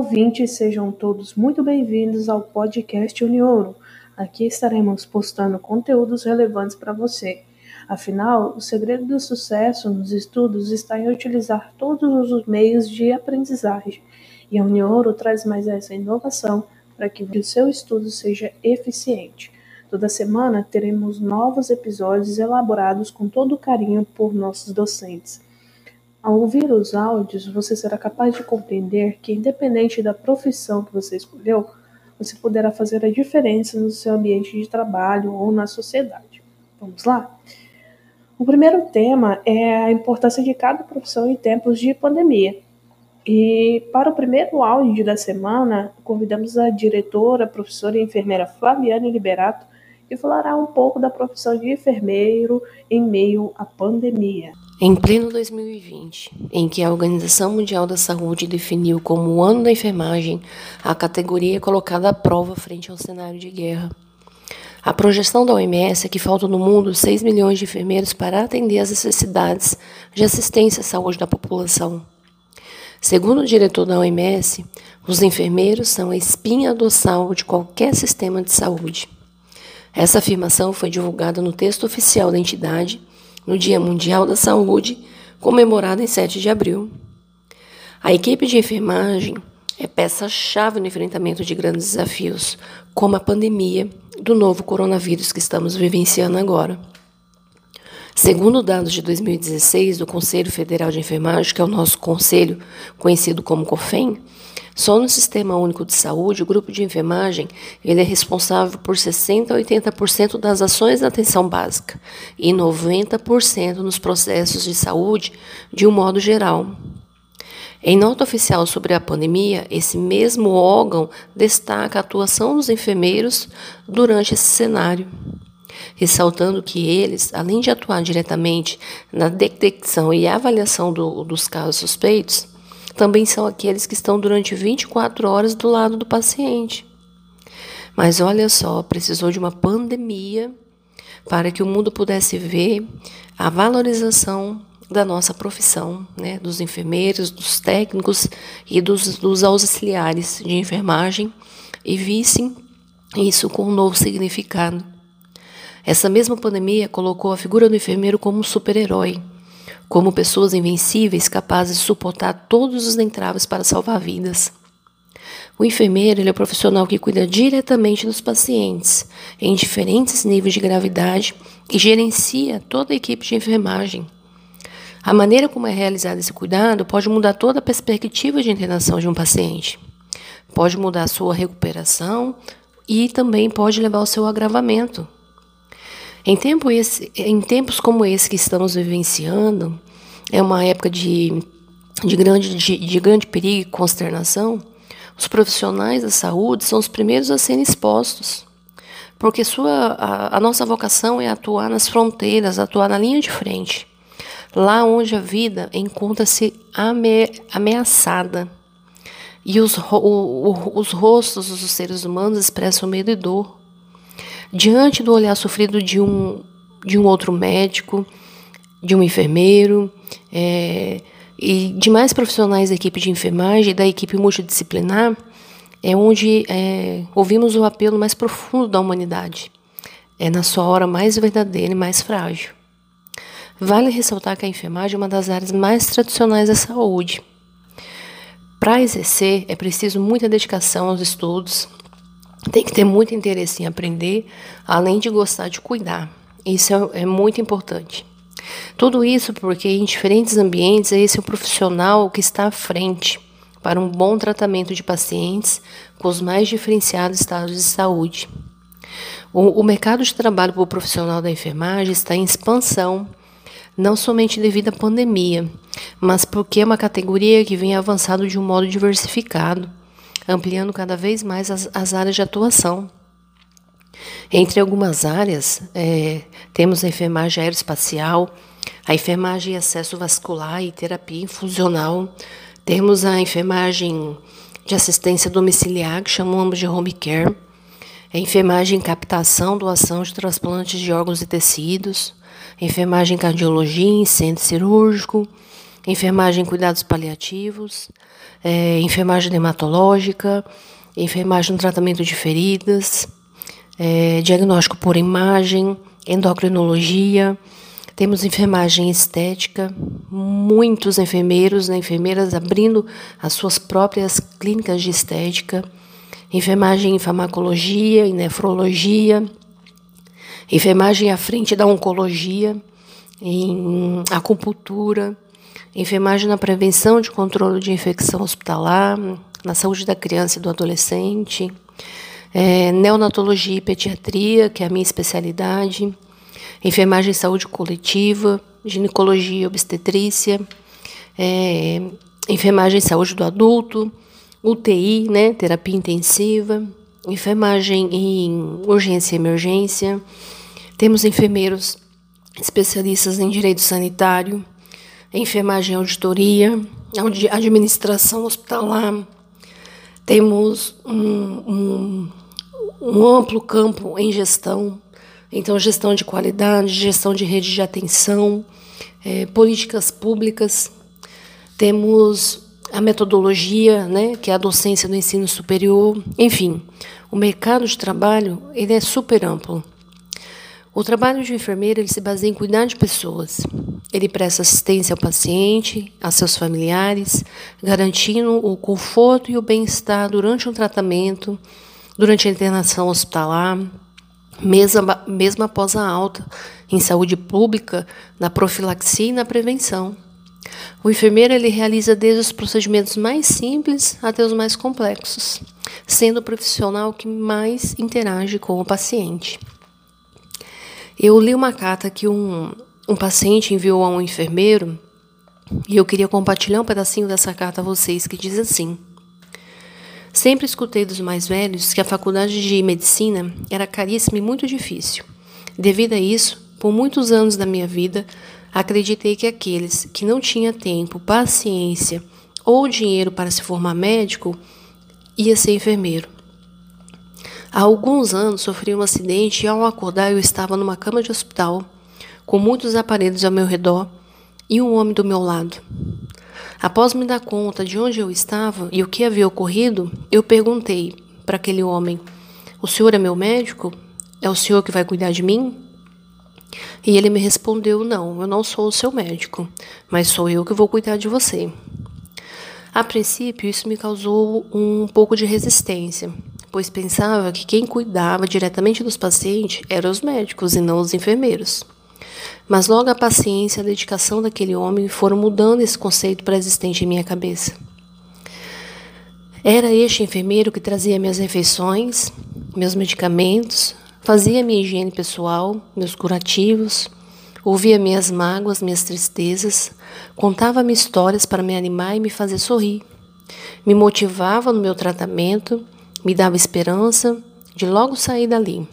ouvintes, sejam todos muito bem-vindos ao podcast Unioro. Aqui estaremos postando conteúdos relevantes para você. Afinal, o segredo do sucesso nos estudos está em utilizar todos os meios de aprendizagem. E a Unioro traz mais essa inovação para que o seu estudo seja eficiente. Toda semana teremos novos episódios elaborados com todo carinho por nossos docentes. Ao ouvir os áudios, você será capaz de compreender que, independente da profissão que você escolheu, você poderá fazer a diferença no seu ambiente de trabalho ou na sociedade. Vamos lá? O primeiro tema é a importância de cada profissão em tempos de pandemia. E para o primeiro áudio da semana, convidamos a diretora, professora e enfermeira Flaviane Liberato, que falará um pouco da profissão de enfermeiro em meio à pandemia. Em pleno 2020, em que a Organização Mundial da Saúde definiu como o ano da enfermagem, a categoria é colocada à prova frente ao cenário de guerra. A projeção da OMS é que faltam no mundo 6 milhões de enfermeiros para atender às necessidades de assistência à saúde da população. Segundo o diretor da OMS, os enfermeiros são a espinha dorsal de qualquer sistema de saúde. Essa afirmação foi divulgada no texto oficial da entidade no Dia Mundial da Saúde, comemorado em 7 de abril. A equipe de enfermagem é peça-chave no enfrentamento de grandes desafios, como a pandemia do novo coronavírus que estamos vivenciando agora. Segundo dados de 2016 do Conselho Federal de Enfermagem, que é o nosso conselho conhecido como COFEM, só no Sistema Único de Saúde, o grupo de enfermagem ele é responsável por 60 a 80% das ações da atenção básica e 90% nos processos de saúde de um modo geral. Em nota oficial sobre a pandemia, esse mesmo órgão destaca a atuação dos enfermeiros durante esse cenário, ressaltando que eles, além de atuar diretamente na detecção e avaliação do, dos casos suspeitos, também são aqueles que estão durante 24 horas do lado do paciente. Mas olha só, precisou de uma pandemia para que o mundo pudesse ver a valorização da nossa profissão, né, dos enfermeiros, dos técnicos e dos, dos auxiliares de enfermagem e vissem isso com um novo significado. Essa mesma pandemia colocou a figura do enfermeiro como um super-herói, como pessoas invencíveis capazes de suportar todos os entraves para salvar vidas. O enfermeiro é o profissional que cuida diretamente dos pacientes, em diferentes níveis de gravidade, e gerencia toda a equipe de enfermagem. A maneira como é realizado esse cuidado pode mudar toda a perspectiva de internação de um paciente. Pode mudar a sua recuperação e também pode levar ao seu agravamento. Em, tempo esse, em tempos como esse que estamos vivenciando, é uma época de, de, grande, de, de grande perigo e consternação, os profissionais da saúde são os primeiros a serem expostos. Porque sua, a, a nossa vocação é atuar nas fronteiras, atuar na linha de frente. Lá onde a vida encontra-se ame, ameaçada. E os, o, o, os rostos dos seres humanos expressam medo e dor diante do olhar sofrido de um, de um outro médico, de um enfermeiro é, e demais profissionais da equipe de enfermagem, da equipe multidisciplinar, é onde é, ouvimos o apelo mais profundo da humanidade. É na sua hora mais verdadeira e mais frágil. Vale ressaltar que a enfermagem é uma das áreas mais tradicionais da saúde. Para exercer, é preciso muita dedicação aos estudos, tem que ter muito interesse em aprender, além de gostar de cuidar. Isso é, é muito importante. Tudo isso porque em diferentes ambientes esse é o profissional que está à frente para um bom tratamento de pacientes com os mais diferenciados estados de saúde. O, o mercado de trabalho para o profissional da enfermagem está em expansão, não somente devido à pandemia, mas porque é uma categoria que vem avançando de um modo diversificado ampliando cada vez mais as, as áreas de atuação. Entre algumas áreas, é, temos a enfermagem aeroespacial, a enfermagem acesso vascular e terapia infusional, temos a enfermagem de assistência domiciliar, que chamamos de home care, a enfermagem em captação, doação de transplantes de órgãos e tecidos, a enfermagem em cardiologia em centro cirúrgico, enfermagem em cuidados paliativos, é, enfermagem dermatológica, enfermagem no tratamento de feridas, é, diagnóstico por imagem, endocrinologia, temos enfermagem estética, muitos enfermeiros e né, enfermeiras abrindo as suas próprias clínicas de estética, enfermagem em farmacologia e nefrologia, enfermagem à frente da oncologia, em acupuntura, enfermagem na prevenção de controle de infecção hospitalar, na saúde da criança e do adolescente, é, neonatologia e pediatria, que é a minha especialidade, enfermagem e saúde coletiva, ginecologia e obstetrícia, é, enfermagem e saúde do adulto, UTI, né, terapia intensiva, enfermagem em urgência e emergência. Temos enfermeiros especialistas em direito sanitário, enfermagem e auditoria, administração hospitalar. Temos um, um, um amplo campo em gestão, então, gestão de qualidade, gestão de rede de atenção, é, políticas públicas. Temos a metodologia, né, que é a docência do ensino superior. Enfim, o mercado de trabalho ele é super amplo. O trabalho de enfermeira ele se baseia em cuidar de pessoas. Ele presta assistência ao paciente, a seus familiares, garantindo o conforto e o bem-estar durante o tratamento, durante a internação hospitalar, mesmo, mesmo após a alta em saúde pública, na profilaxia e na prevenção. O enfermeiro ele realiza desde os procedimentos mais simples até os mais complexos, sendo o profissional que mais interage com o paciente. Eu li uma carta que um, um paciente enviou a um enfermeiro e eu queria compartilhar um pedacinho dessa carta a vocês que diz assim: Sempre escutei dos mais velhos que a faculdade de medicina era caríssima e muito difícil. Devido a isso, por muitos anos da minha vida, acreditei que aqueles que não tinham tempo, paciência ou dinheiro para se formar médico ia ser enfermeiro. Há alguns anos sofri um acidente e ao acordar eu estava numa cama de hospital, com muitos aparelhos ao meu redor e um homem do meu lado. Após me dar conta de onde eu estava e o que havia ocorrido, eu perguntei para aquele homem: O senhor é meu médico? É o senhor que vai cuidar de mim? E ele me respondeu: Não, eu não sou o seu médico, mas sou eu que vou cuidar de você. A princípio, isso me causou um pouco de resistência, pois pensava que quem cuidava diretamente dos pacientes eram os médicos e não os enfermeiros. Mas logo a paciência e a dedicação daquele homem foram mudando esse conceito pré-existente em minha cabeça. Era este enfermeiro que trazia minhas refeições, meus medicamentos, fazia minha higiene pessoal, meus curativos, ouvia minhas mágoas, minhas tristezas, contava-me histórias para me animar e me fazer sorrir. Me motivava no meu tratamento, me dava esperança de logo sair dali.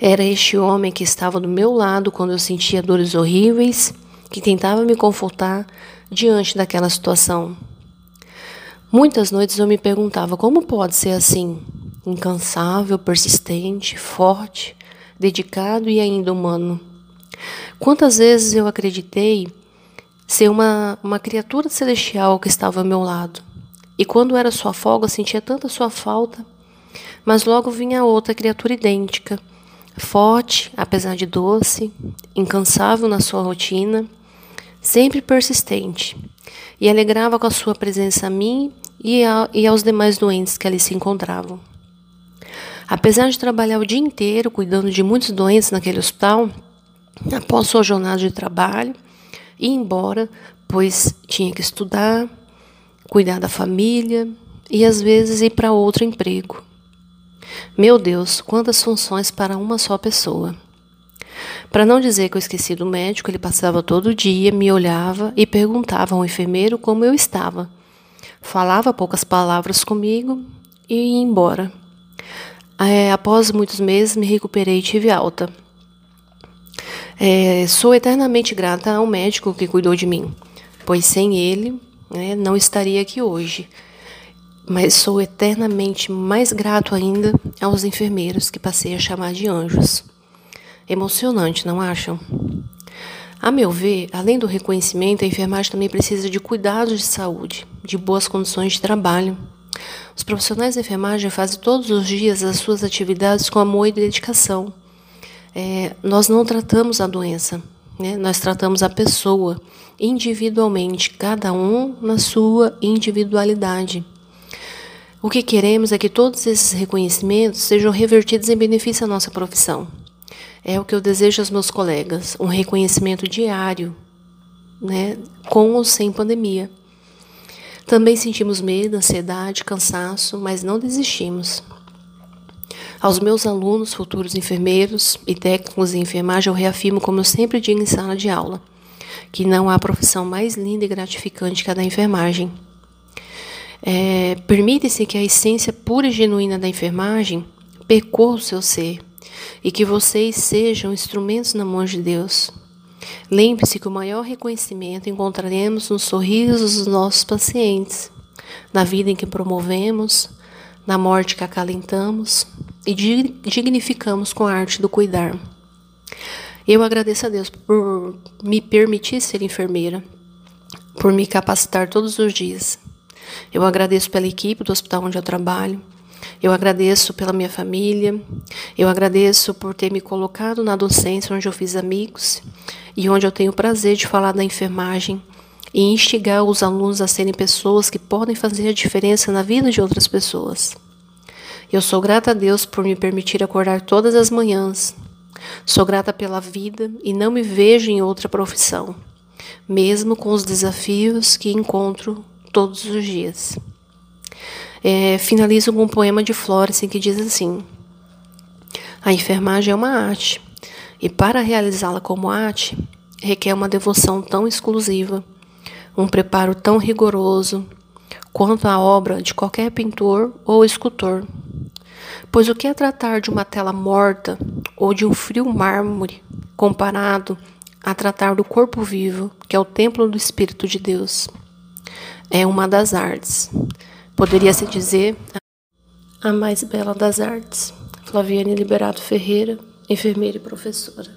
Era este homem que estava do meu lado quando eu sentia dores horríveis, que tentava me confortar diante daquela situação. Muitas noites eu me perguntava como pode ser assim, incansável, persistente, forte, dedicado e ainda humano. Quantas vezes eu acreditei ser uma, uma criatura celestial que estava ao meu lado. E quando era sua folga, sentia tanta sua falta, mas logo vinha outra criatura idêntica, Forte, apesar de doce, incansável na sua rotina, sempre persistente, e alegrava com a sua presença a mim e, a, e aos demais doentes que ali se encontravam. Apesar de trabalhar o dia inteiro cuidando de muitos doentes naquele hospital, após sua jornada de trabalho, ia embora, pois tinha que estudar, cuidar da família e às vezes ir para outro emprego. Meu Deus, quantas funções para uma só pessoa. Para não dizer que eu esqueci do médico, ele passava todo dia, me olhava e perguntava ao enfermeiro como eu estava. Falava poucas palavras comigo e ia embora. É, após muitos meses, me recuperei e tive alta. É, sou eternamente grata ao médico que cuidou de mim, pois sem ele né, não estaria aqui hoje mas sou eternamente mais grato ainda aos enfermeiros que passei a chamar de anjos. Emocionante, não acham? A meu ver, além do reconhecimento, a enfermagem também precisa de cuidados de saúde, de boas condições de trabalho. Os profissionais da enfermagem fazem todos os dias as suas atividades com amor e dedicação. É, nós não tratamos a doença, né? nós tratamos a pessoa individualmente, cada um na sua individualidade. O que queremos é que todos esses reconhecimentos sejam revertidos em benefício à nossa profissão. É o que eu desejo aos meus colegas, um reconhecimento diário, né, com ou sem pandemia. Também sentimos medo, ansiedade, cansaço, mas não desistimos. Aos meus alunos, futuros enfermeiros e técnicos em enfermagem, eu reafirmo, como eu sempre digo em sala de aula, que não há profissão mais linda e gratificante que a da enfermagem. É, Permite-se que a essência pura e genuína da enfermagem percorra o seu ser e que vocês sejam instrumentos na mão de Deus. Lembre-se que o maior reconhecimento encontraremos nos sorrisos dos nossos pacientes, na vida em que promovemos, na morte que acalentamos e dignificamos com a arte do cuidar. Eu agradeço a Deus por me permitir ser enfermeira, por me capacitar todos os dias eu agradeço pela equipe do hospital onde eu trabalho. Eu agradeço pela minha família. Eu agradeço por ter me colocado na docência, onde eu fiz amigos e onde eu tenho o prazer de falar da enfermagem e instigar os alunos a serem pessoas que podem fazer a diferença na vida de outras pessoas. Eu sou grata a Deus por me permitir acordar todas as manhãs. Sou grata pela vida e não me vejo em outra profissão, mesmo com os desafios que encontro todos os dias. É, finalizo com um poema de Florence que diz assim: A enfermagem é uma arte, e para realizá-la como arte, requer uma devoção tão exclusiva, um preparo tão rigoroso quanto a obra de qualquer pintor ou escultor. Pois o que é tratar de uma tela morta ou de um frio mármore comparado a tratar do corpo vivo, que é o templo do Espírito de Deus? é uma das artes. Poderia-se dizer a mais bela das artes. Flaviane Liberato Ferreira, enfermeira e professora.